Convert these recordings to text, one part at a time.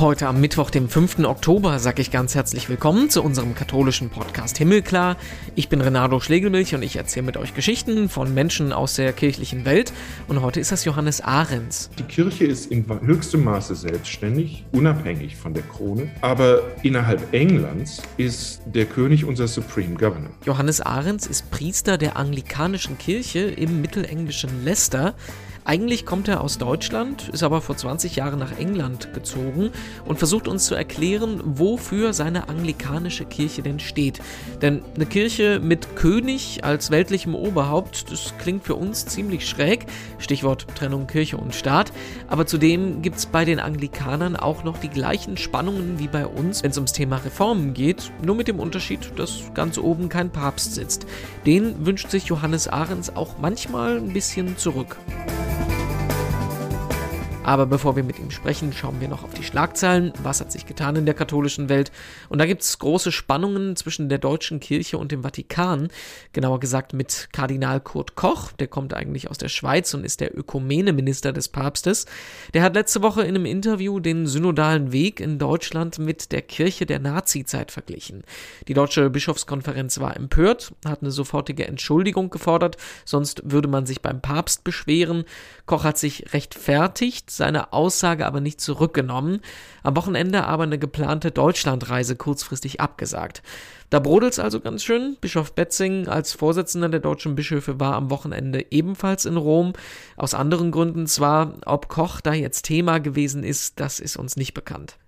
Heute am Mittwoch, dem 5. Oktober, sage ich ganz herzlich willkommen zu unserem katholischen Podcast Himmelklar. Ich bin Renato Schlegelmilch und ich erzähle mit euch Geschichten von Menschen aus der kirchlichen Welt. Und heute ist das Johannes Ahrens. Die Kirche ist in höchstem Maße selbstständig, unabhängig von der Krone. Aber innerhalb Englands ist der König unser Supreme Governor. Johannes Ahrens ist Priester der anglikanischen Kirche im mittelenglischen Leicester. Eigentlich kommt er aus Deutschland, ist aber vor 20 Jahren nach England gezogen und versucht uns zu erklären, wofür seine anglikanische Kirche denn steht. Denn eine Kirche mit König als weltlichem Oberhaupt, das klingt für uns ziemlich schräg, Stichwort Trennung Kirche und Staat, aber zudem gibt es bei den Anglikanern auch noch die gleichen Spannungen wie bei uns, wenn es ums Thema Reformen geht, nur mit dem Unterschied, dass ganz oben kein Papst sitzt. Den wünscht sich Johannes Ahrens auch manchmal ein bisschen zurück. Aber bevor wir mit ihm sprechen, schauen wir noch auf die Schlagzeilen. Was hat sich getan in der katholischen Welt? Und da gibt es große Spannungen zwischen der deutschen Kirche und dem Vatikan. Genauer gesagt mit Kardinal Kurt Koch, der kommt eigentlich aus der Schweiz und ist der Ökumeneminister des Papstes. Der hat letzte Woche in einem Interview den synodalen Weg in Deutschland mit der Kirche der Nazizeit verglichen. Die deutsche Bischofskonferenz war empört, hat eine sofortige Entschuldigung gefordert, sonst würde man sich beim Papst beschweren. Koch hat sich rechtfertigt, seine Aussage aber nicht zurückgenommen, am Wochenende aber eine geplante Deutschlandreise kurzfristig abgesagt. Da brodelt's also ganz schön. Bischof Betzing als Vorsitzender der deutschen Bischöfe war am Wochenende ebenfalls in Rom. Aus anderen Gründen zwar, ob Koch da jetzt Thema gewesen ist, das ist uns nicht bekannt.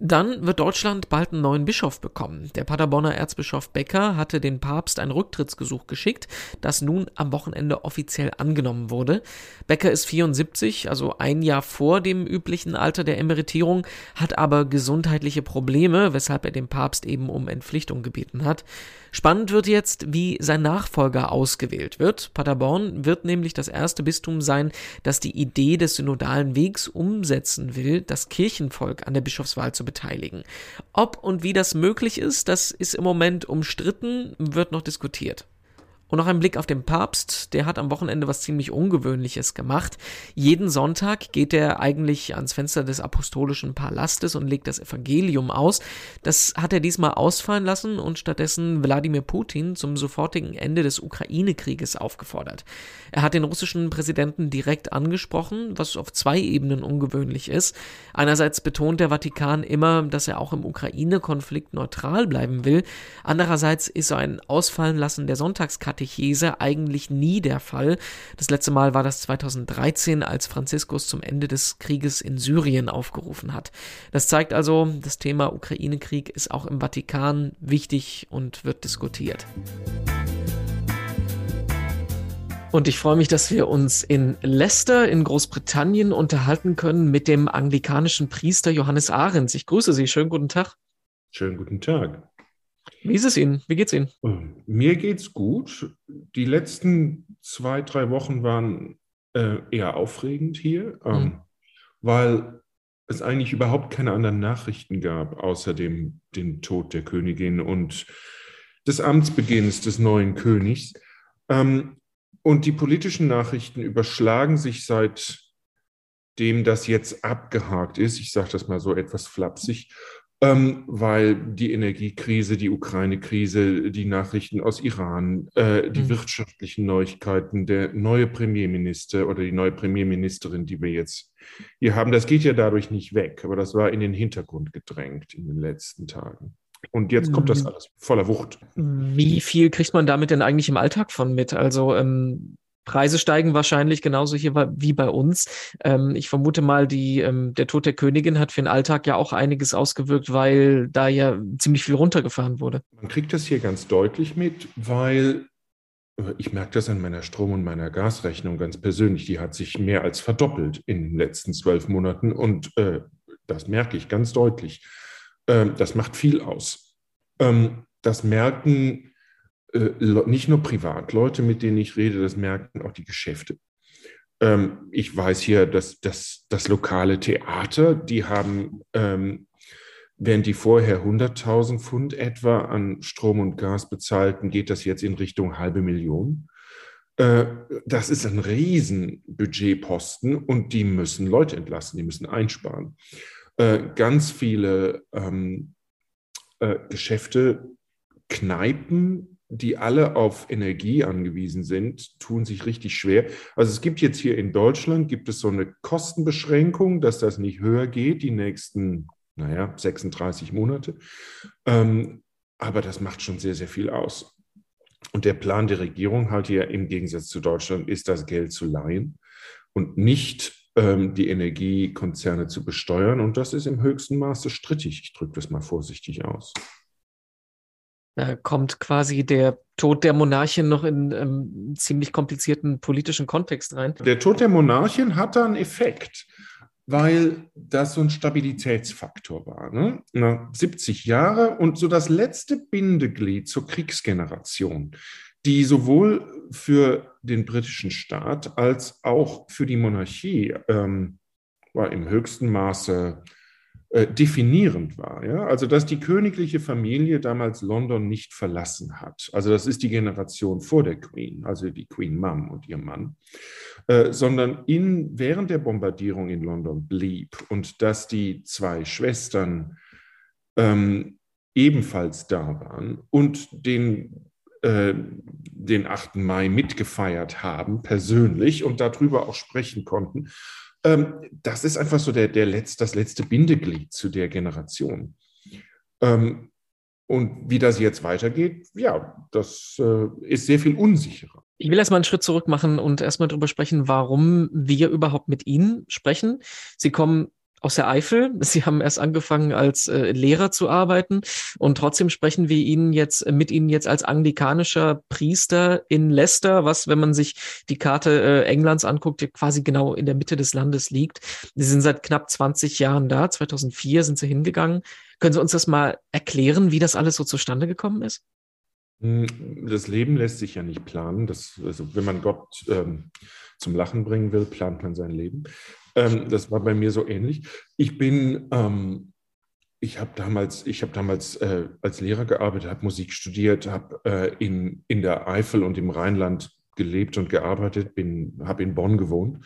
Dann wird Deutschland bald einen neuen Bischof bekommen. Der Paderborner Erzbischof Becker hatte den Papst ein Rücktrittsgesuch geschickt, das nun am Wochenende offiziell angenommen wurde. Becker ist 74, also ein Jahr vor dem üblichen Alter der Emeritierung, hat aber gesundheitliche Probleme, weshalb er den Papst eben um Entpflichtung gebeten hat. Spannend wird jetzt, wie sein Nachfolger ausgewählt wird. Paderborn wird nämlich das erste Bistum sein, das die Idee des synodalen Wegs umsetzen will, das Kirchenvolk an der Bischofswahl zu beteiligen. Ob und wie das möglich ist, das ist im Moment umstritten, wird noch diskutiert. Und noch ein Blick auf den Papst, der hat am Wochenende was ziemlich Ungewöhnliches gemacht. Jeden Sonntag geht er eigentlich ans Fenster des apostolischen Palastes und legt das Evangelium aus. Das hat er diesmal ausfallen lassen und stattdessen Wladimir Putin zum sofortigen Ende des Ukraine-Krieges aufgefordert. Er hat den russischen Präsidenten direkt angesprochen, was auf zwei Ebenen ungewöhnlich ist. Einerseits betont der Vatikan immer, dass er auch im Ukraine-Konflikt neutral bleiben will. Andererseits ist so ein Ausfallen lassen der Sonntagskarte Katechese eigentlich nie der Fall. Das letzte Mal war das 2013, als Franziskus zum Ende des Krieges in Syrien aufgerufen hat. Das zeigt also, das Thema Ukraine-Krieg ist auch im Vatikan wichtig und wird diskutiert. Und ich freue mich, dass wir uns in Leicester in Großbritannien unterhalten können mit dem anglikanischen Priester Johannes Ahrens. Ich grüße Sie. Schönen guten Tag. Schönen guten Tag. Wie ist es Ihnen? Wie geht's Ihnen? Ähm, mir geht's gut. Die letzten zwei, drei Wochen waren äh, eher aufregend hier, ähm, mhm. weil es eigentlich überhaupt keine anderen Nachrichten gab, außer dem den Tod der Königin und des Amtsbeginns des neuen Königs. Ähm, und die politischen Nachrichten überschlagen sich seitdem das jetzt abgehakt ist. Ich sage das mal so etwas flapsig ähm, weil die Energiekrise, die Ukraine-Krise, die Nachrichten aus Iran, äh, die mhm. wirtschaftlichen Neuigkeiten, der neue Premierminister oder die neue Premierministerin, die wir jetzt hier haben, das geht ja dadurch nicht weg, aber das war in den Hintergrund gedrängt in den letzten Tagen. Und jetzt kommt das mhm. alles voller Wucht. Wie viel kriegt man damit denn eigentlich im Alltag von mit? Also ähm, Preise steigen wahrscheinlich genauso hier wie bei uns. Ähm, ich vermute mal, die, ähm, der Tod der Königin hat für den Alltag ja auch einiges ausgewirkt, weil da ja ziemlich viel runtergefahren wurde. Man kriegt das hier ganz deutlich mit, weil äh, ich merke das an meiner Strom- und meiner Gasrechnung ganz persönlich. Die hat sich mehr als verdoppelt in den letzten zwölf Monaten und äh, das merke ich ganz deutlich. Ähm, das macht viel aus. Ähm, das merken äh, nicht nur Privatleute, mit denen ich rede, das merken auch die Geschäfte. Ähm, ich weiß hier, dass, dass das lokale Theater, die haben, ähm, während die vorher 100.000 Pfund etwa an Strom und Gas bezahlten, geht das jetzt in Richtung halbe Million. Äh, das ist ein Riesenbudgetposten und die müssen Leute entlassen, die müssen einsparen. äh, ganz viele ähm, äh, Geschäfte, Kneipen, die alle auf Energie angewiesen sind, tun sich richtig schwer. Also es gibt jetzt hier in Deutschland, gibt es so eine Kostenbeschränkung, dass das nicht höher geht die nächsten, naja, 36 Monate. Ähm, aber das macht schon sehr, sehr viel aus. Und der Plan der Regierung halt hier im Gegensatz zu Deutschland ist, das Geld zu leihen und nicht ähm, die Energiekonzerne zu besteuern. Und das ist im höchsten Maße strittig. Ich drücke das mal vorsichtig aus. Da kommt quasi der Tod der Monarchin noch in einen ähm, ziemlich komplizierten politischen Kontext rein. Der Tod der Monarchin hat da einen Effekt, weil das so ein Stabilitätsfaktor war. Ne? Na, 70 Jahre und so das letzte Bindeglied zur Kriegsgeneration, die sowohl für den britischen Staat als auch für die Monarchie ähm, war im höchsten Maße äh, definierend war. Ja? Also, dass die königliche Familie damals London nicht verlassen hat. Also, das ist die Generation vor der Queen, also die Queen Mum und ihr Mann, äh, sondern in, während der Bombardierung in London blieb und dass die zwei Schwestern ähm, ebenfalls da waren und den äh, den 8. Mai mitgefeiert haben, persönlich und darüber auch sprechen konnten. Ähm, das ist einfach so der, der Letz-, das letzte Bindeglied zu der Generation. Ähm, und wie das jetzt weitergeht, ja, das äh, ist sehr viel unsicherer. Ich will erstmal einen Schritt zurück machen und erstmal darüber sprechen, warum wir überhaupt mit Ihnen sprechen. Sie kommen aus der Eifel. Sie haben erst angefangen als äh, Lehrer zu arbeiten und trotzdem sprechen wir Ihnen jetzt äh, mit Ihnen jetzt als anglikanischer Priester in Leicester, was, wenn man sich die Karte äh, Englands anguckt, quasi genau in der Mitte des Landes liegt. Sie sind seit knapp 20 Jahren da. 2004 sind Sie hingegangen. Können Sie uns das mal erklären, wie das alles so zustande gekommen ist? Hm, das Leben lässt sich ja nicht planen. Das, also wenn man Gott ähm, zum Lachen bringen will, plant man sein Leben. Ähm, das war bei mir so ähnlich. Ich bin, ähm, ich habe damals, ich habe damals äh, als Lehrer gearbeitet, habe Musik studiert, habe äh, in, in der Eifel und im Rheinland gelebt und gearbeitet, habe in Bonn gewohnt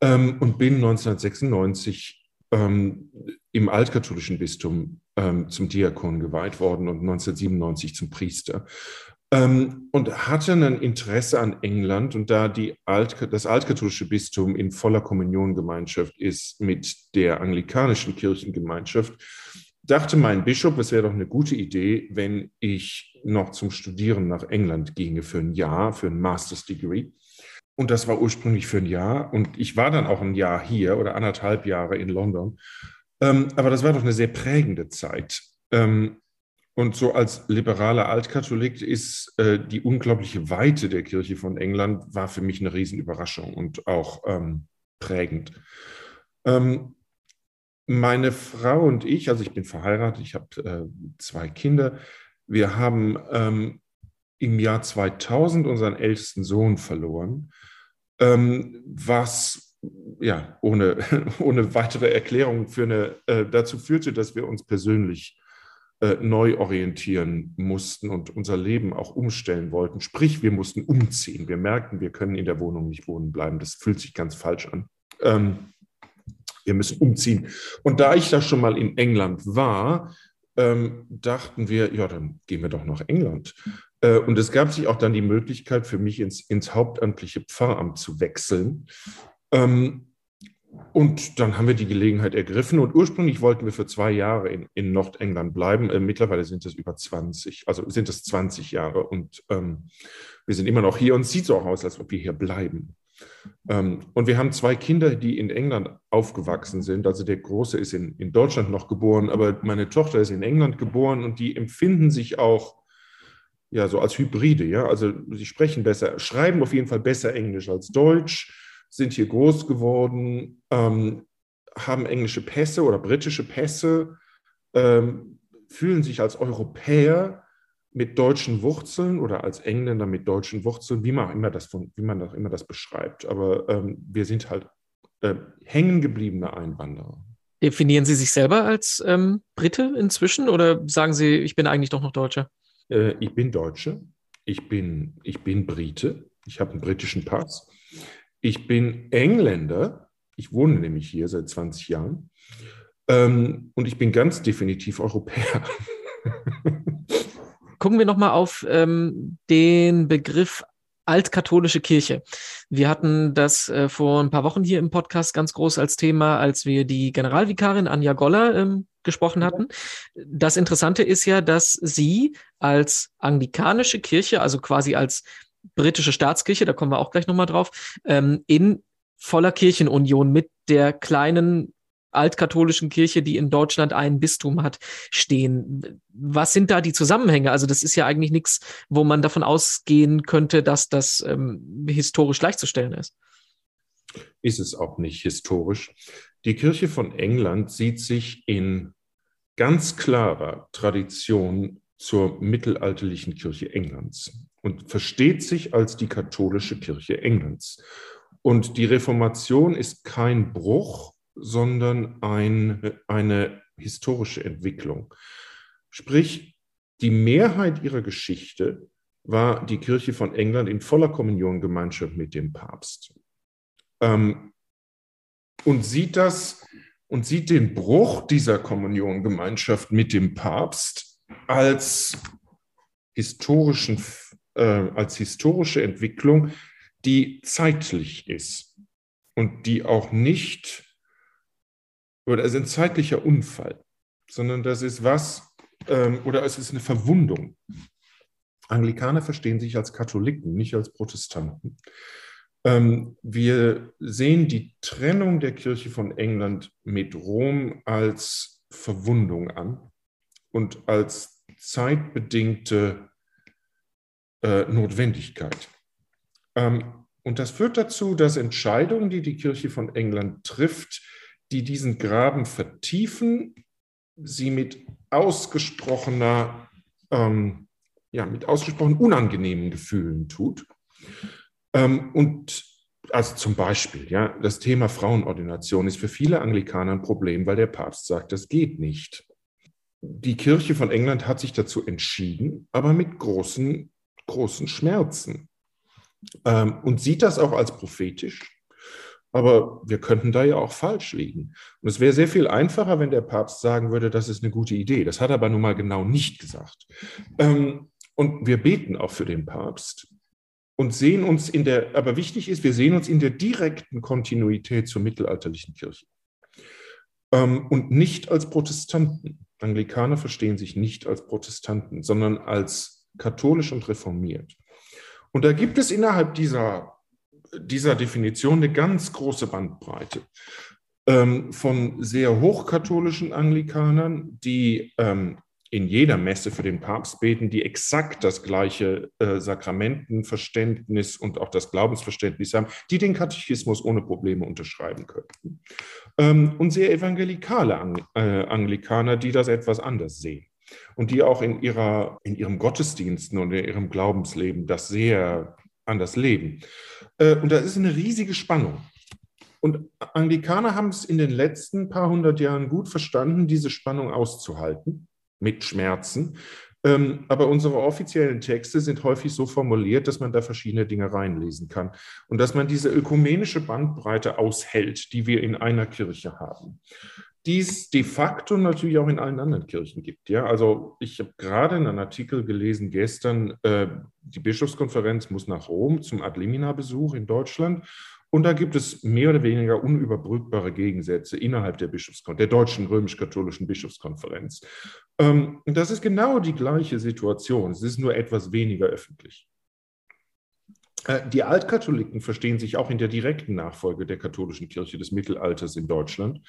ähm, und bin 1996 ähm, im altkatholischen Bistum ähm, zum Diakon geweiht worden und 1997 zum Priester ähm, und hatte ein Interesse an England. Und da die Alt, das altkatholische Bistum in voller Kommuniongemeinschaft ist mit der anglikanischen Kirchengemeinschaft, dachte mein Bischof, es wäre doch eine gute Idee, wenn ich noch zum Studieren nach England ginge für ein Jahr, für ein Master's Degree. Und das war ursprünglich für ein Jahr. Und ich war dann auch ein Jahr hier oder anderthalb Jahre in London. Ähm, aber das war doch eine sehr prägende Zeit. Ähm, und so als liberaler Altkatholik ist äh, die unglaubliche Weite der Kirche von England war für mich eine Riesenüberraschung und auch ähm, prägend. Ähm, meine Frau und ich, also ich bin verheiratet, ich habe äh, zwei Kinder, wir haben ähm, im Jahr 2000 unseren ältesten Sohn verloren, ähm, was ja ohne, ohne weitere Erklärung für eine, äh, dazu führte, dass wir uns persönlich äh, neu orientieren mussten und unser Leben auch umstellen wollten. Sprich, wir mussten umziehen. Wir merkten, wir können in der Wohnung nicht wohnen bleiben. Das fühlt sich ganz falsch an. Ähm, wir müssen umziehen. Und da ich da schon mal in England war, ähm, dachten wir, ja, dann gehen wir doch nach England. Äh, und es gab sich auch dann die Möglichkeit für mich ins, ins hauptamtliche Pfarramt zu wechseln. Ähm, und dann haben wir die Gelegenheit ergriffen und ursprünglich wollten wir für zwei Jahre in, in Nordengland bleiben. Äh, mittlerweile sind es über 20, also sind es 20 Jahre und ähm, wir sind immer noch hier und es sieht so auch aus, als ob wir hier bleiben. Ähm, und wir haben zwei Kinder, die in England aufgewachsen sind. Also der Große ist in, in Deutschland noch geboren, aber meine Tochter ist in England geboren und die empfinden sich auch ja so als Hybride. Ja, also sie sprechen besser, schreiben auf jeden Fall besser Englisch als Deutsch sind hier groß geworden, ähm, haben englische Pässe oder britische Pässe, ähm, fühlen sich als Europäer mit deutschen Wurzeln oder als Engländer mit deutschen Wurzeln, wie man immer das, von, wie man auch immer das beschreibt. Aber ähm, wir sind halt äh, hängen gebliebene Einwanderer. Definieren Sie sich selber als ähm, Brite inzwischen oder sagen Sie, ich bin eigentlich doch noch Deutscher? Äh, ich bin Deutsche, ich bin, ich bin Brite, ich habe einen britischen Pass. Ich bin Engländer. Ich wohne nämlich hier seit 20 Jahren. Ähm, und ich bin ganz definitiv Europäer. Gucken wir nochmal auf ähm, den Begriff altkatholische Kirche. Wir hatten das äh, vor ein paar Wochen hier im Podcast ganz groß als Thema, als wir die Generalvikarin Anja Goller ähm, gesprochen hatten. Das Interessante ist ja, dass sie als anglikanische Kirche, also quasi als britische Staatskirche, da kommen wir auch gleich nochmal drauf, ähm, in voller Kirchenunion mit der kleinen altkatholischen Kirche, die in Deutschland ein Bistum hat, stehen. Was sind da die Zusammenhänge? Also das ist ja eigentlich nichts, wo man davon ausgehen könnte, dass das ähm, historisch gleichzustellen ist. Ist es auch nicht historisch. Die Kirche von England sieht sich in ganz klarer Tradition zur mittelalterlichen Kirche Englands und versteht sich als die katholische Kirche Englands. Und die Reformation ist kein Bruch, sondern ein, eine historische Entwicklung. Sprich, die Mehrheit ihrer Geschichte war die Kirche von England in voller Kommuniongemeinschaft mit dem Papst. Ähm, und sieht das und sieht den Bruch dieser Kommuniongemeinschaft mit dem Papst als historischen, äh, als historische Entwicklung, die zeitlich ist und die auch nicht oder es ist ein zeitlicher Unfall, sondern das ist was, ähm, oder es ist eine Verwundung. Anglikaner verstehen sich als Katholiken, nicht als Protestanten. Ähm, wir sehen die Trennung der Kirche von England mit Rom als Verwundung an und als zeitbedingte äh, Notwendigkeit. Ähm, und das führt dazu, dass Entscheidungen, die die Kirche von England trifft, die diesen Graben vertiefen, sie mit ausgesprochener, ähm, ja, mit ausgesprochen unangenehmen Gefühlen tut. Ähm, und also zum Beispiel, ja, das Thema Frauenordination ist für viele Anglikaner ein Problem, weil der Papst sagt, das geht nicht. Die Kirche von England hat sich dazu entschieden, aber mit großen, großen Schmerzen. Ähm, und sieht das auch als prophetisch aber wir könnten da ja auch falsch liegen. Und es wäre sehr viel einfacher, wenn der Papst sagen würde, das ist eine gute Idee. Das hat er aber nun mal genau nicht gesagt. Ähm, und wir beten auch für den Papst und sehen uns in der, aber wichtig ist, wir sehen uns in der direkten Kontinuität zur mittelalterlichen Kirche. Ähm, und nicht als Protestanten. Anglikaner verstehen sich nicht als Protestanten, sondern als katholisch und reformiert. Und da gibt es innerhalb dieser dieser Definition eine ganz große Bandbreite ähm, von sehr hochkatholischen Anglikanern, die ähm, in jeder Messe für den Papst beten, die exakt das gleiche äh, Sakramentenverständnis und auch das Glaubensverständnis haben, die den Katechismus ohne Probleme unterschreiben könnten. Ähm, und sehr evangelikale Ang äh, Anglikaner, die das etwas anders sehen und die auch in, ihrer, in ihrem Gottesdiensten und in ihrem Glaubensleben das sehr anders leben. Äh, und da ist eine riesige Spannung. Und Anglikaner haben es in den letzten paar hundert Jahren gut verstanden, diese Spannung auszuhalten, mit Schmerzen. Ähm, aber unsere offiziellen Texte sind häufig so formuliert, dass man da verschiedene Dinge reinlesen kann und dass man diese ökumenische Bandbreite aushält, die wir in einer Kirche haben die es de facto natürlich auch in allen anderen Kirchen gibt. Ja, also ich habe gerade einen Artikel gelesen gestern, äh, die Bischofskonferenz muss nach Rom zum Adlimina-Besuch in Deutschland. Und da gibt es mehr oder weniger unüberbrückbare Gegensätze innerhalb der Bischofskon der deutschen römisch-katholischen Bischofskonferenz. Ähm, das ist genau die gleiche Situation. Es ist nur etwas weniger öffentlich. Äh, die Altkatholiken verstehen sich auch in der direkten Nachfolge der katholischen Kirche des Mittelalters in Deutschland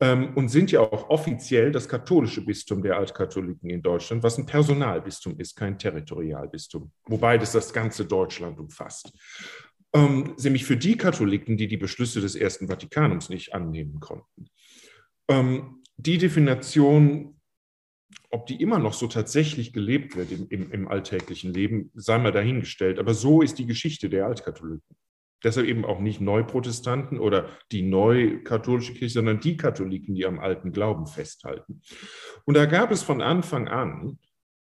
und sind ja auch offiziell das katholische Bistum der Altkatholiken in Deutschland, was ein Personalbistum ist, kein Territorialbistum, wobei das das ganze Deutschland umfasst. Ähm, nämlich für die Katholiken, die die Beschlüsse des Ersten Vatikanums nicht annehmen konnten. Ähm, die Definition, ob die immer noch so tatsächlich gelebt wird im, im, im alltäglichen Leben, sei mal dahingestellt. Aber so ist die Geschichte der Altkatholiken. Deshalb eben auch nicht Neuprotestanten oder die neukatholische Kirche, sondern die Katholiken, die am alten Glauben festhalten. Und da gab es von Anfang an,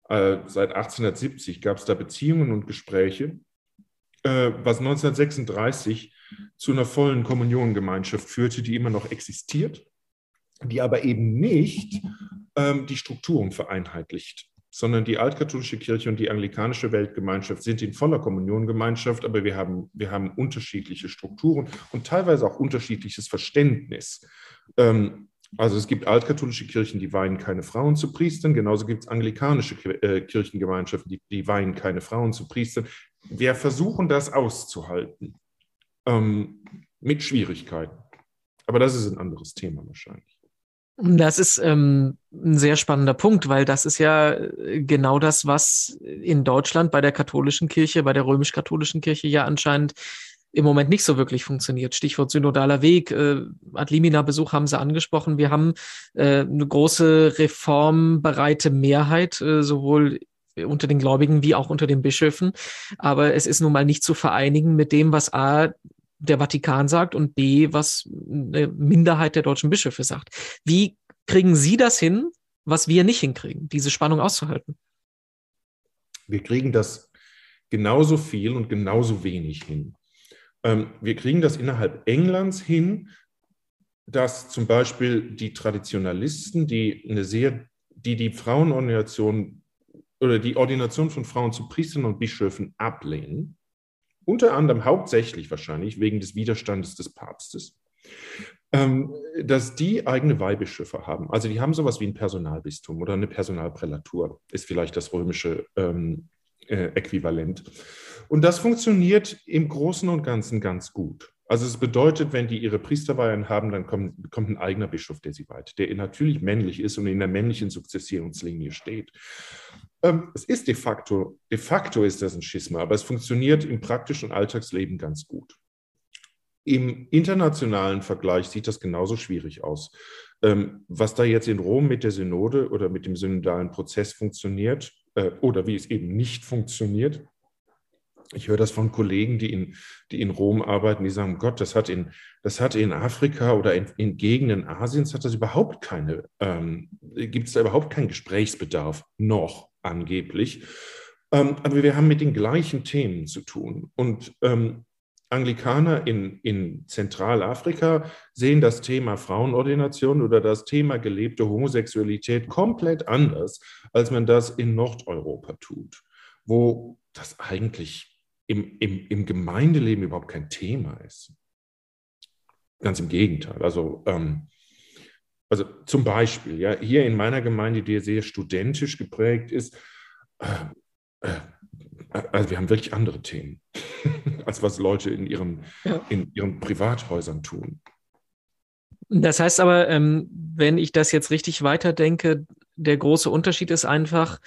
äh, seit 1870, gab es da Beziehungen und Gespräche, äh, was 1936 zu einer vollen Kommuniongemeinschaft führte, die immer noch existiert. die aber eben nicht ähm, die Strukturen vereinheitlicht sondern die altkatholische Kirche und die anglikanische Weltgemeinschaft sind in voller Kommuniongemeinschaft, aber wir haben, wir haben unterschiedliche Strukturen und teilweise auch unterschiedliches Verständnis. Ähm, also es gibt altkatholische Kirchen, die weihen keine Frauen zu Priestern, genauso gibt es anglikanische äh, Kirchengemeinschaften, die, die weihen keine Frauen zu Priestern. Wir versuchen das auszuhalten ähm, mit Schwierigkeiten. Aber das ist ein anderes Thema wahrscheinlich. Das ist ähm, ein sehr spannender Punkt, weil das ist ja äh, genau das, was in Deutschland bei der katholischen Kirche, bei der römisch-katholischen Kirche ja anscheinend im Moment nicht so wirklich funktioniert. Stichwort synodaler Weg, äh, Adlimina-Besuch haben Sie angesprochen. Wir haben äh, eine große reformbereite Mehrheit, äh, sowohl unter den Gläubigen wie auch unter den Bischöfen. Aber es ist nun mal nicht zu vereinigen mit dem, was A, der Vatikan sagt und B, was eine Minderheit der deutschen Bischöfe sagt. Wie kriegen Sie das hin, was wir nicht hinkriegen, diese Spannung auszuhalten? Wir kriegen das genauso viel und genauso wenig hin. Ähm, wir kriegen das innerhalb Englands hin, dass zum Beispiel die Traditionalisten, die eine sehr, die die Frauenordination oder die Ordination von Frauen zu Priestern und Bischöfen ablehnen, unter anderem hauptsächlich wahrscheinlich wegen des Widerstandes des Papstes, ähm, dass die eigene Weihbischöfe haben. Also die haben sowas wie ein Personalbistum oder eine Personalprälatur, ist vielleicht das römische ähm, äh, Äquivalent. Und das funktioniert im Großen und Ganzen ganz gut. Also es bedeutet, wenn die ihre Priesterweihen haben, dann kommt, kommt ein eigener Bischof, der sie weiht, der natürlich männlich ist und in der männlichen Sukzessionslinie steht. Ähm, es ist de facto, de facto ist das ein Schisma, aber es funktioniert im praktischen Alltagsleben ganz gut. Im internationalen Vergleich sieht das genauso schwierig aus. Ähm, was da jetzt in Rom mit der Synode oder mit dem synodalen Prozess funktioniert äh, oder wie es eben nicht funktioniert, ich höre das von Kollegen, die in, die in Rom arbeiten, die sagen, Gott, das hat in, das hat in Afrika oder in, in Gegenden Asiens hat das überhaupt keine, ähm, gibt es da überhaupt keinen Gesprächsbedarf noch angeblich. Ähm, aber wir haben mit den gleichen Themen zu tun. Und ähm, Anglikaner in, in Zentralafrika sehen das Thema Frauenordination oder das Thema gelebte Homosexualität komplett anders, als man das in Nordeuropa tut, wo das eigentlich im, im, im Gemeindeleben überhaupt kein Thema ist. Ganz im Gegenteil. Also, ähm, also zum Beispiel, ja, hier in meiner Gemeinde, die sehr studentisch geprägt ist, äh, äh, also wir haben wirklich andere Themen, als was Leute in ihren, ja. in ihren Privathäusern tun. Das heißt aber, ähm, wenn ich das jetzt richtig weiterdenke, der große Unterschied ist einfach,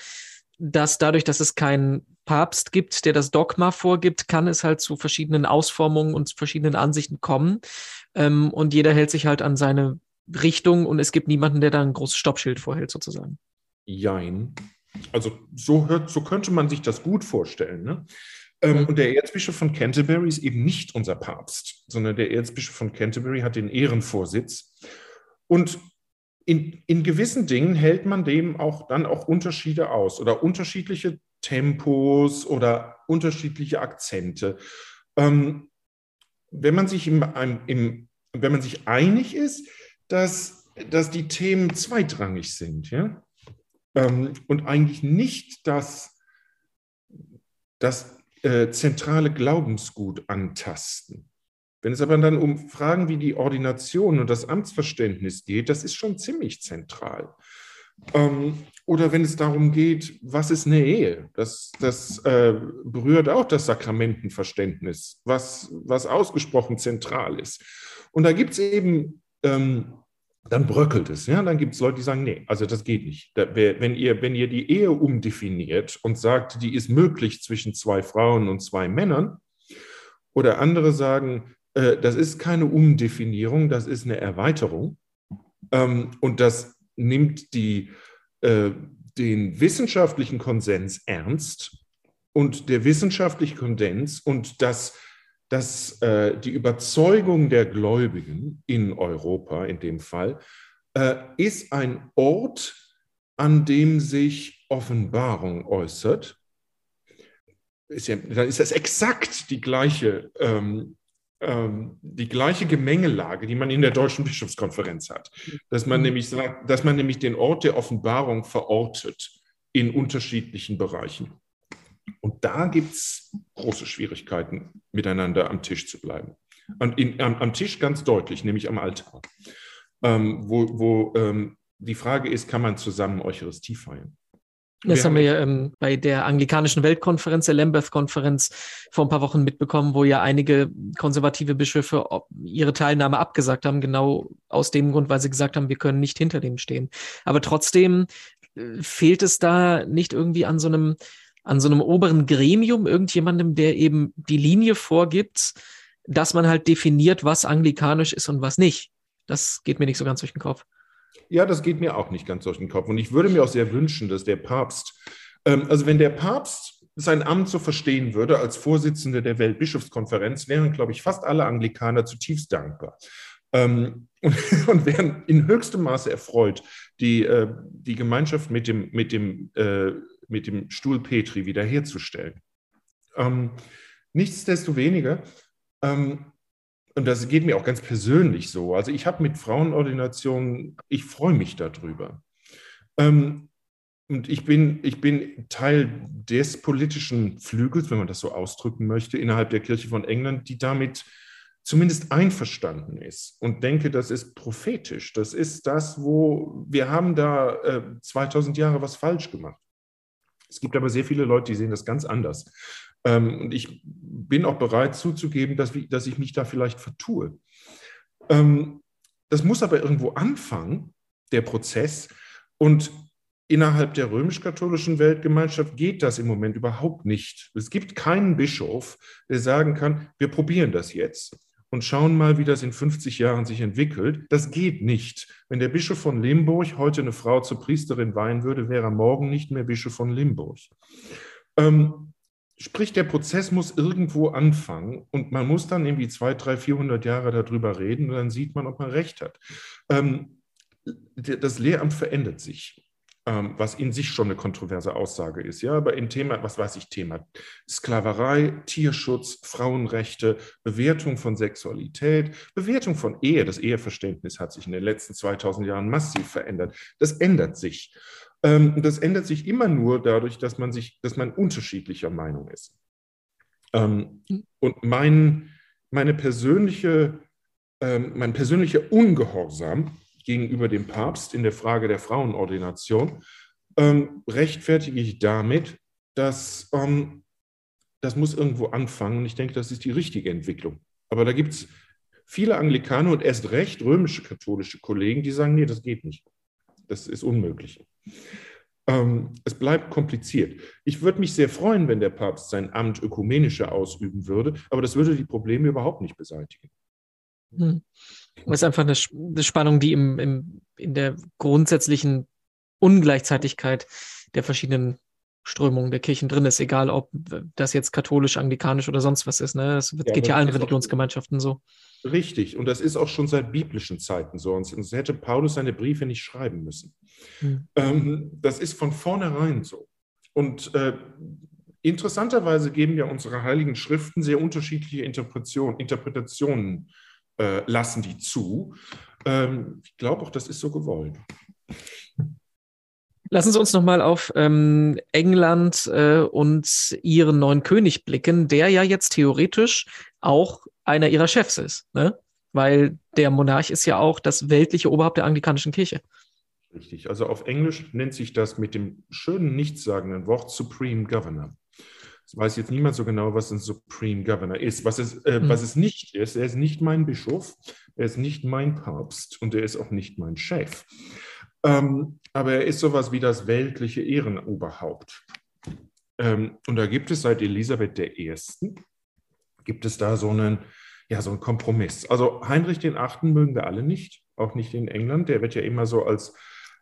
dass dadurch, dass es keinen Papst gibt, der das Dogma vorgibt, kann es halt zu verschiedenen Ausformungen und verschiedenen Ansichten kommen. Ähm, und jeder hält sich halt an seine Richtung und es gibt niemanden, der da ein großes Stoppschild vorhält, sozusagen. Jein. Also so, hört, so könnte man sich das gut vorstellen. Ne? Ähm, mhm. Und der Erzbischof von Canterbury ist eben nicht unser Papst, sondern der Erzbischof von Canterbury hat den Ehrenvorsitz. Und in, in gewissen Dingen hält man dem auch dann auch Unterschiede aus oder unterschiedliche Tempos oder unterschiedliche Akzente. Ähm, wenn man sich im, im, wenn man sich einig ist, dass, dass die Themen zweitrangig sind, ja, ähm, und eigentlich nicht das, das äh, zentrale Glaubensgut antasten, wenn es aber dann um Fragen wie die Ordination und das Amtsverständnis geht, das ist schon ziemlich zentral. Ähm, oder wenn es darum geht, was ist eine Ehe? Das, das äh, berührt auch das Sakramentenverständnis, was, was ausgesprochen zentral ist. Und da gibt es eben, ähm, dann bröckelt es. Ja? Dann gibt es Leute, die sagen, nee, also das geht nicht. Da, wenn, ihr, wenn ihr die Ehe umdefiniert und sagt, die ist möglich zwischen zwei Frauen und zwei Männern, oder andere sagen, äh, das ist keine Umdefinierung, das ist eine Erweiterung. Ähm, und das nimmt die, äh, den wissenschaftlichen Konsens ernst. Und der wissenschaftliche Konsens und das, das, äh, die Überzeugung der Gläubigen in Europa in dem Fall ist ein Ort, an dem sich Offenbarung äußert. Ist ja, dann ist das exakt die gleiche ähm, ähm, die gleiche Gemengelage, die man in der Deutschen Bischofskonferenz hat. Dass man, mhm. nämlich sagt, dass man nämlich den Ort der Offenbarung verortet in unterschiedlichen Bereichen. Und da gibt es große Schwierigkeiten, miteinander am Tisch zu bleiben. Und in, am, am, Tisch ganz deutlich, nämlich am Altar, ähm, wo, wo ähm, die Frage ist, kann man zusammen Eucharistie feiern? Das wir haben wir ja ähm, bei der anglikanischen Weltkonferenz, der Lambeth-Konferenz, vor ein paar Wochen mitbekommen, wo ja einige konservative Bischöfe ihre Teilnahme abgesagt haben, genau aus dem Grund, weil sie gesagt haben, wir können nicht hinter dem stehen. Aber trotzdem äh, fehlt es da nicht irgendwie an so einem, an so einem oberen Gremium, irgendjemandem, der eben die Linie vorgibt, dass man halt definiert, was anglikanisch ist und was nicht. Das geht mir nicht so ganz durch den Kopf. Ja, das geht mir auch nicht ganz durch den Kopf. Und ich würde mir auch sehr wünschen, dass der Papst, ähm, also wenn der Papst sein Amt so verstehen würde als Vorsitzender der Weltbischofskonferenz, wären, glaube ich, fast alle Anglikaner zutiefst dankbar. Ähm, und, und, wären in höchstem Maße erfreut, die, äh, die Gemeinschaft mit dem, mit, dem, äh, mit dem Stuhl Petri wiederherzustellen. Ähm, nichtsdestoweniger ähm, und das geht mir auch ganz persönlich so. Also ich habe mit Frauenordinationen, ich freue mich darüber. Ähm, und ich bin, ich bin Teil des politischen Flügels, wenn man das so ausdrücken möchte, innerhalb der Kirche von England, die damit zumindest einverstanden ist und denke, das ist prophetisch. Das ist das, wo wir haben da äh, 2000 Jahre was falsch gemacht. Es gibt aber sehr viele Leute, die sehen das ganz anders. Ähm, und ich bin auch bereit zuzugeben, dass, dass ich mich da vielleicht vertue. Ähm, das muss aber irgendwo anfangen, der Prozess. Und innerhalb der römisch-katholischen Weltgemeinschaft geht das im Moment überhaupt nicht. Es gibt keinen Bischof, der sagen kann, wir probieren das jetzt und schauen mal, wie das in 50 Jahren sich entwickelt. Das geht nicht. Wenn der Bischof von Limburg heute eine Frau zur Priesterin weihen würde, wäre er morgen nicht mehr Bischof von Limburg. Ähm, Sprich, der Prozess muss irgendwo anfangen und man muss dann irgendwie zwei, drei, 400 Jahre darüber reden und dann sieht man, ob man recht hat. Ähm, das Lehramt verändert sich, ähm, was in sich schon eine kontroverse Aussage ist. Ja, aber im Thema, was weiß ich, Thema Sklaverei, Tierschutz, Frauenrechte, Bewertung von Sexualität, Bewertung von Ehe. Das Eheverständnis hat sich in den letzten 2000 Jahren massiv verändert. Das ändert sich. Ähm, das ändert sich immer nur dadurch, dass man sich, dass man unterschiedlicher Meinung ist. Ähm, mhm. und mein, meine persönliche, ähm, mein persönlicher Ungehorsam gegenüber dem Papst in der Frage der Frauenordination rechtfertige ich damit, dass das muss irgendwo anfangen und ich denke, das ist die richtige Entwicklung. Aber da gibt es viele Anglikaner und erst recht römische katholische Kollegen, die sagen, nee, das geht nicht. Das ist unmöglich. Ähm, es bleibt kompliziert. Ich würde mich sehr freuen, wenn der Papst sein Amt ökumenischer ausüben würde, aber das würde die Probleme überhaupt nicht beseitigen. Hm. Das ist einfach eine, eine Spannung, die im, im, in der grundsätzlichen Ungleichzeitigkeit der verschiedenen Strömungen der Kirchen drin ist, egal ob das jetzt katholisch, anglikanisch oder sonst was ist. Ne? Ja, geht ja allen Religionsgemeinschaften so. Richtig, und das ist auch schon seit biblischen Zeiten so. Sonst hätte Paulus seine Briefe nicht schreiben müssen. Mhm. Ähm, das ist von vornherein so. Und äh, interessanterweise geben ja unsere heiligen Schriften sehr unterschiedliche Interpretation, Interpretationen, äh, lassen die zu. Ähm, ich glaube auch, das ist so gewollt. Lassen Sie uns nochmal auf ähm, England äh, und Ihren neuen König blicken, der ja jetzt theoretisch auch einer Ihrer Chefs ist, ne? weil der Monarch ist ja auch das weltliche Oberhaupt der anglikanischen Kirche. Richtig, also auf Englisch nennt sich das mit dem schönen, nichtssagenden Wort Supreme Governor. Das weiß jetzt niemand so genau, was ein Supreme Governor ist. Was es, äh, hm. was es nicht ist, er ist nicht mein Bischof, er ist nicht mein Papst und er ist auch nicht mein Chef. Ähm, aber er ist sowas wie das weltliche Ehrenoberhaupt. Ähm, und da gibt es seit Elisabeth I. gibt es da so einen, ja, so einen Kompromiss. Also Heinrich den Achten mögen wir alle nicht, auch nicht in England. Der wird ja immer so als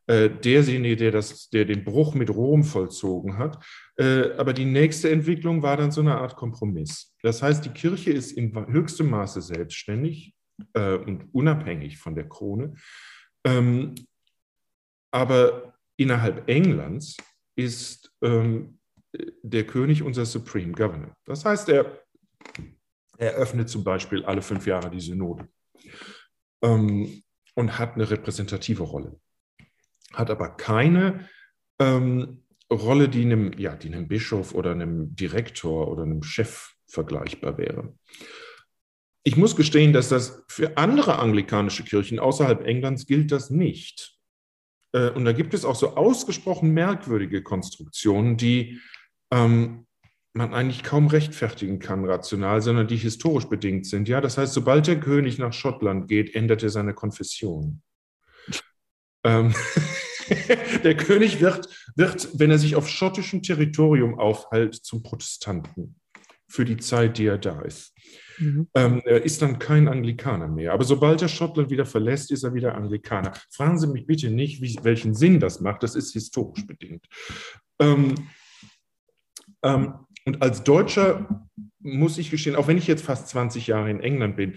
äh, derjenige, der, das, der den Bruch mit Rom vollzogen hat. Äh, aber die nächste Entwicklung war dann so eine Art Kompromiss. Das heißt, die Kirche ist in höchstem Maße selbstständig äh, und unabhängig von der Krone. Ähm, aber innerhalb Englands ist ähm, der König unser Supreme Governor. Das heißt, er, Er öffnet zum Beispiel alle fünf Jahre die Synode ähm, und hat eine repräsentative Rolle. Hat aber keine ähm, Rolle, die einem, ja, die einem Bischof oder einem Direktor oder einem Chef vergleichbar wäre. Ich muss gestehen, dass das für andere anglikanische Kirchen außerhalb Englands gilt das nicht. Äh, und da gibt es auch so ausgesprochen merkwürdige Konstruktionen, die ähm, man eigentlich kaum rechtfertigen kann rational, sondern die historisch bedingt sind. Ja, das heißt, sobald der König nach Schottland geht, ändert er seine Konfession. Ähm, der König wird, wird, wenn er sich auf schottischem Territorium aufhält, zum Protestanten für die Zeit, die er da ist. Mhm. Ähm, er ist dann kein Anglikaner mehr. Aber sobald er Schottland wieder verlässt, ist er wieder Anglikaner. Fragen Sie mich bitte nicht, wie, welchen Sinn das macht. Das ist historisch bedingt. Ähm, und als Deutscher muss ich gestehen, auch wenn ich jetzt fast 20 Jahre in England bin,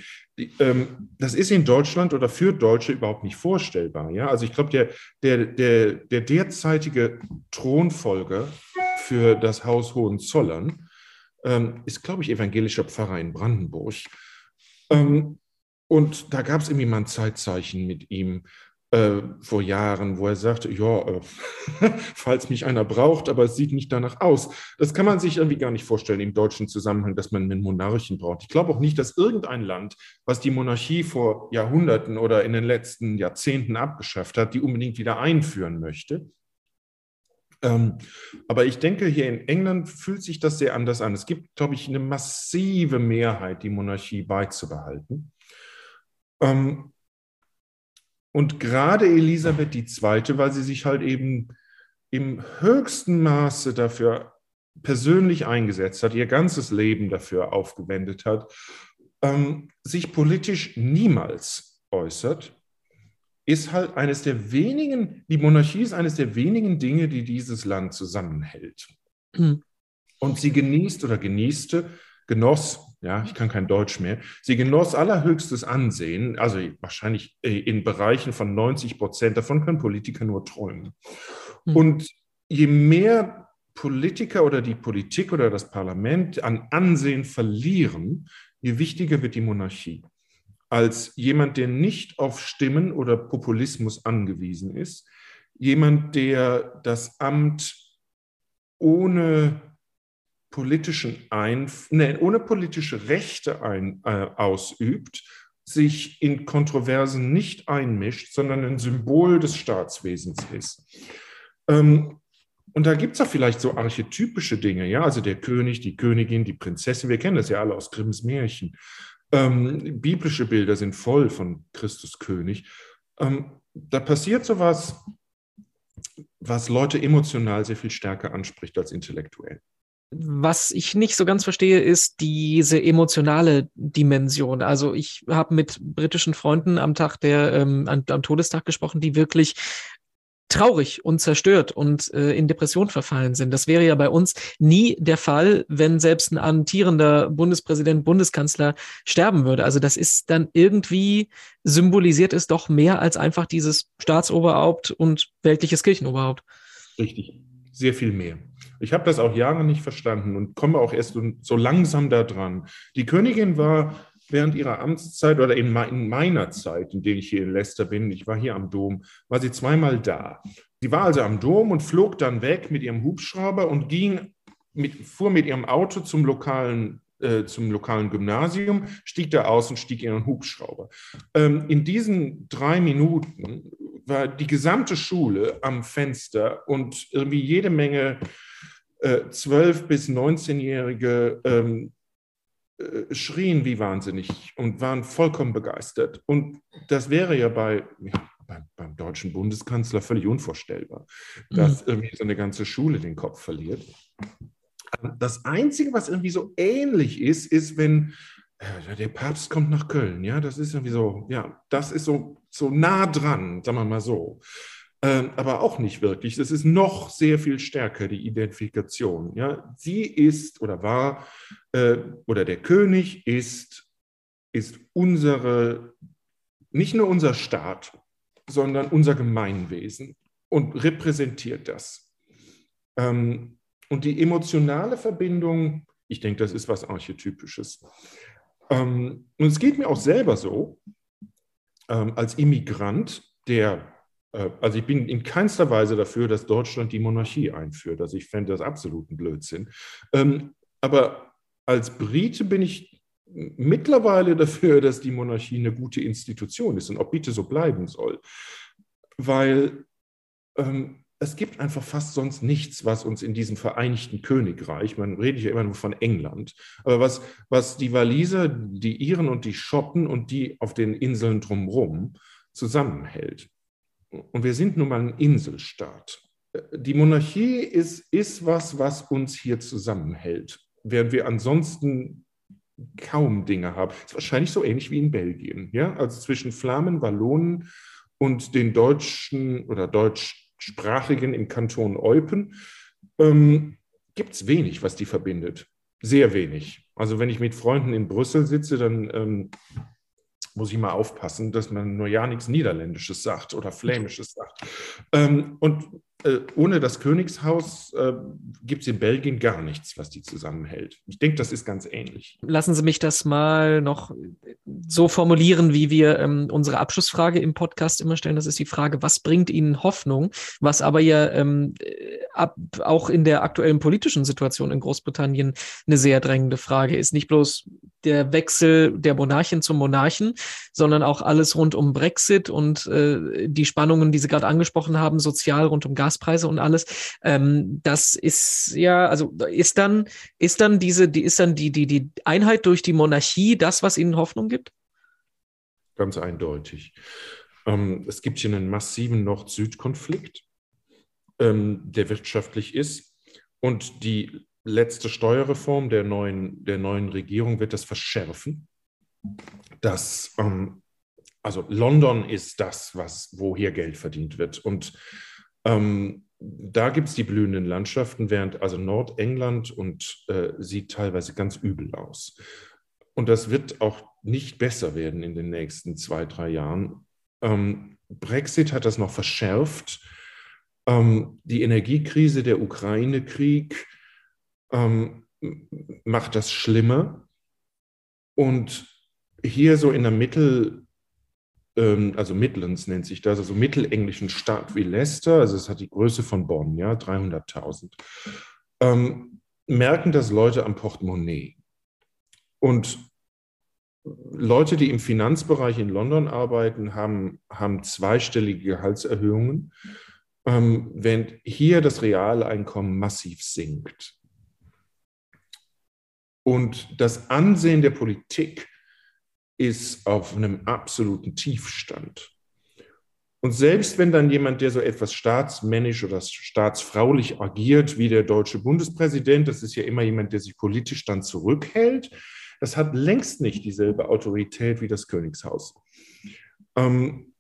ähm, das ist in Deutschland oder für Deutsche überhaupt nicht vorstellbar. Ja? Also ich glaube, der, der, der, der derzeitige Thronfolger für das Haus Hohenzollern ähm, ist, glaube ich, evangelischer Pfarrer in Brandenburg. Ähm, und da gab es irgendwie mal ein Zeitzeichen mit ihm äh, vor Jahren, wo er sagte, ja, äh, falls mich einer braucht, aber es sieht nicht danach aus. Das kann man sich irgendwie gar nicht vorstellen im deutschen Zusammenhang, dass man einen Monarchen braucht. Ich glaube auch nicht, dass irgendein Land, was die Monarchie vor Jahrhunderten oder in den letzten Jahrzehnten abgeschafft hat, die unbedingt wieder einführen möchte. Ähm, aber ich denke, hier in England fühlt sich das sehr anders an. Es gibt, glaube ich, eine massive Mehrheit, die Monarchie beizubehalten. Ähm, und gerade Elisabeth II., weil sie sich halt eben im höchsten Maße dafür persönlich eingesetzt hat, ihr ganzes Leben dafür aufgewendet hat, ähm, sich politisch niemals äußert, ist halt eines der wenigen, die Monarchie ist eines der wenigen Dinge, die dieses Land zusammenhält. Mhm. Und sie genießt oder genießte, genoss, ja, ich kann kein Deutsch mehr, sie genoss allerhöchstes Ansehen, also wahrscheinlich äh, in Bereichen von 90 Prozent, davon können Politiker nur träumen. Mhm. Und je mehr Politiker oder die Politik oder das Parlament an Ansehen verlieren, je wichtiger wird die Monarchie als jemand, der nicht auf Stimmen oder Populismus angewiesen ist, jemand, der das Amt ohne politischen Einf nee, ohne politische Rechte ein, äh, ausübt, sich in Kontroversen nicht einmischt, sondern ein Symbol des Staatswesens ist. Ähm, und da gibt es auch vielleicht so archetypische Dinge, ja, also der König, die Königin, die Prinzessin, wir kennen das ja alle aus Grimms Märchen. Ähm, biblische Bilder sind voll von Christus König. Ähm, da passiert sowas, was Leute emotional sehr viel stärker anspricht als intellektuell. Was ich nicht so ganz verstehe, ist diese emotionale Dimension. Also ich habe mit britischen Freunden am Tag der, ähm, am, am Todestag gesprochen, die wirklich traurig und zerstört und äh, in Depression verfallen sind. Das wäre ja bei uns nie der Fall, wenn selbst ein amtierender Bundespräsident, Bundeskanzler sterben würde. Also das ist dann irgendwie symbolisiert es doch mehr als einfach dieses Staatsoberhaupt und weltliches Kirchenoberhaupt. Richtig, sehr viel mehr. Ich habe das auch Jahre nicht verstanden und komme auch erst so langsam da dran. Die Königin war während ihrer Amtszeit oder in, meiner Zeit, in der ich hier in Leicester bin, ich war hier am Dom, war sie zweimal da. Sie war also am Dom und flog dann weg mit ihrem Hubschrauber und ging mit, fuhr mit ihrem Auto zum lokalen äh, zum lokalen Gymnasium, stieg da aus und stieg in einen Hubschrauber. Ähm, in diesen drei Minuten war die gesamte Schule am Fenster und irgendwie jede Menge äh, 12- bis 19-jährige ähm, äh, schrien wie wahnsinnig und waren vollkommen begeistert. Und das wäre ja bei, ja, beim, beim, deutschen Bundeskanzler völlig unvorstellbar, dass mhm. irgendwie so eine ganze Schule den Kopf verliert. Das Einzige, was irgendwie so ähnlich ist, ist, wenn äh, der Papst kommt nach Köln. Ja, das ist irgendwie so, ja, das ist so, so nah dran, sagen wir mal so. Ähm, aber auch nicht wirklich. Das ist noch sehr viel stärker, die Identifikation. Ja? Sie ist oder war, äh, oder der König ist, ist unsere, nicht nur unser Staat, sondern unser Gemeinwesen und repräsentiert das. Ähm, und die emotionale Verbindung, ich denke, das ist was Archetypisches. Ähm, und es geht mir auch selber so, ähm, als Immigrant, der, äh, also ich bin in keinster Weise dafür, dass Deutschland die Monarchie einführt. Also ich fände das absoluten Blödsinn. Ähm, aber als Brite bin ich mittlerweile dafür, dass die Monarchie eine gute Institution ist und auch bitte so bleiben soll. Weil ähm, es gibt einfach fast sonst nichts, was uns in diesem Vereinigten Königreich, man redet ja immer nur von England, aber was, was die Waliser, die Iren und die Schotten und die auf den Inseln drumherum zusammenhält. Und wir sind nun mal ein Inselstaat. Die Monarchie ist, ist was, was uns hier zusammenhält, während wir ansonsten kaum Dinge haben. Ist wahrscheinlich so ähnlich wie in Belgien. Ja? Also zwischen Flamen, Wallonen und den Deutschen oder Deutschsprachigen im Kanton Eupen ähm, gibt es wenig, was die verbindet. Sehr wenig. Also wenn ich mit Freunden in Brüssel sitze, dann ähm, muss ich mal aufpassen, dass man nur ja nichts Niederländisches sagt oder Flämisches sagt. Ähm, und äh, ohne das Königshaus äh, gibt es in Belgien gar nichts, was die zusammenhält. Ich denke, das ist ganz ähnlich. Lassen Sie mich das mal noch so formulieren, wie wir ähm, unsere Abschlussfrage im Podcast immer stellen. Das ist die Frage, was bringt Ihnen Hoffnung? Was aber ja ähm, ab, auch in der aktuellen politischen Situation in Großbritannien eine sehr drängende Frage ist. Nicht bloß der Wechsel der Monarchin zum Monarchen, sondern auch alles rund um Brexit und äh, die Spannungen, die Sie gerade angesprochen haben, sozial rund um Gaspreise und alles. Ähm, das ist ja, also ist dann, ist dann diese, die ist dann die, die, die Einheit durch die Monarchie das, was Ihnen Hoffnung gibt? Ganz eindeutig. Ähm, es gibt hier einen massiven Nord-Süd-Konflikt, ähm, der wirtschaftlich ist. Und die letzte Steuerreform der neuen, der neuen Regierung wird das verschärfen. Das, ähm, also London ist das, was, wo hier Geld verdient wird. Und ähm, da gibt es die blühenden Landschaften, während also Nordengland und äh, sieht teilweise ganz übel aus. Und das wird auch nicht besser werden in den nächsten zwei, drei Jahren. Ähm, Brexit hat das noch verschärft. Ähm, die Energiekrise, der Ukraine-Krieg, ähm, macht das schlimmer. Und hier so in der Mittel, also Midlands nennt sich das, also mittelenglischen Stadt wie Leicester, also es hat die Größe von Bonn, ja, 300.000, ähm, merken das Leute am Portemonnaie. Und Leute, die im Finanzbereich in London arbeiten, haben, haben zweistellige Gehaltserhöhungen, ähm, während hier das reale Einkommen massiv sinkt. Und das Ansehen der Politik ist auf einem absoluten Tiefstand. Und selbst wenn dann jemand, der so etwas staatsmännisch oder staatsfraulich agiert, wie der deutsche Bundespräsident, das ist ja immer jemand, der sich politisch dann zurückhält, das hat längst nicht dieselbe Autorität wie das Königshaus. Ähm,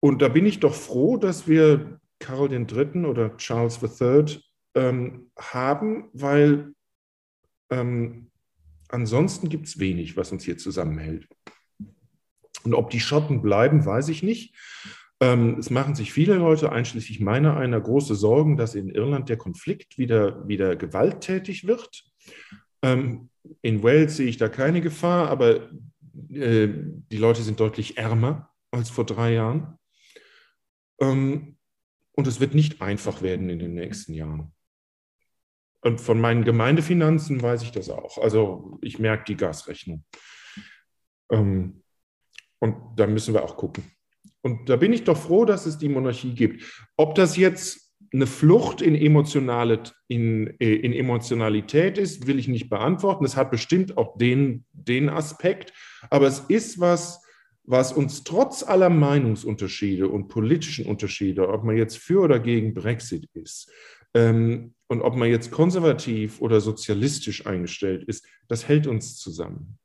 und da bin ich doch froh, dass wir Karl III. oder Charles III. Ähm, haben, weil ähm, ansonsten gibt es wenig, was uns hier zusammenhält. Und ob die Schotten bleiben, weiß ich nicht. Ähm, es machen sich viele Leute, einschließlich meiner einer, große Sorgen, dass in Irland der Konflikt wieder, wieder gewalttätig wird. Ähm, in Wales sehe ich da keine Gefahr, aber äh, die Leute sind deutlich ärmer als vor drei Jahren. Ähm, und es wird nicht einfach werden in den nächsten Jahren. Und von meinen Gemeindefinanzen weiß ich das auch. Also ich merke die Gasrechnung. Ähm, und da müssen wir auch gucken. Und da bin ich doch froh, dass es die Monarchie gibt. Ob das jetzt eine Flucht in, emotionale, in, äh, in Emotionalität ist, will ich nicht beantworten. Es hat bestimmt auch den, den Aspekt. Aber es ist was, was uns trotz aller Meinungsunterschiede und politischen Unterschiede, ob man jetzt für oder gegen Brexit ist, ähm, und ob man jetzt konservativ oder sozialistisch eingestellt ist, das hält uns zusammen.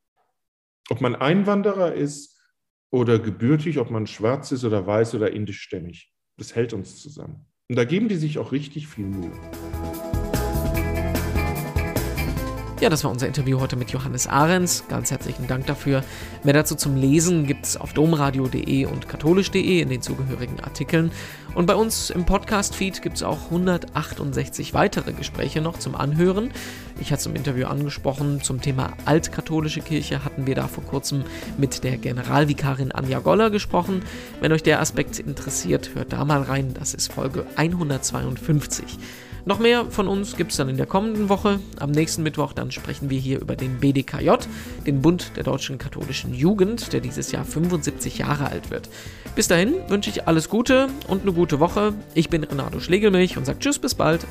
Ob man Einwanderer ist oder gebürtig, ob man schwarz ist oder weiß oder indischstämmig, das hält uns zusammen. Und da geben die sich auch richtig viel Mühe. Ja, das war unser Interview heute mit Johannes Ahrens. Ganz herzlichen Dank dafür. Mehr dazu zum Lesen gibt es auf domradio.de und katholisch.de in den zugehörigen Artikeln. Und bei uns im Podcast-Feed gibt es auch 168 weitere Gespräche noch zum Anhören. Ich hatte es im Interview angesprochen, zum Thema altkatholische Kirche hatten wir da vor kurzem mit der Generalvikarin Anja Goller gesprochen. Wenn euch der Aspekt interessiert, hört da mal rein. Das ist Folge 152. Noch mehr von uns gibt es dann in der kommenden Woche. Am nächsten Mittwoch dann sprechen wir hier über den BDKJ, den Bund der deutschen katholischen Jugend, der dieses Jahr 75 Jahre alt wird. Bis dahin wünsche ich alles Gute und eine gute Woche. Ich bin Renato Schlegelmilch und sage Tschüss, bis bald.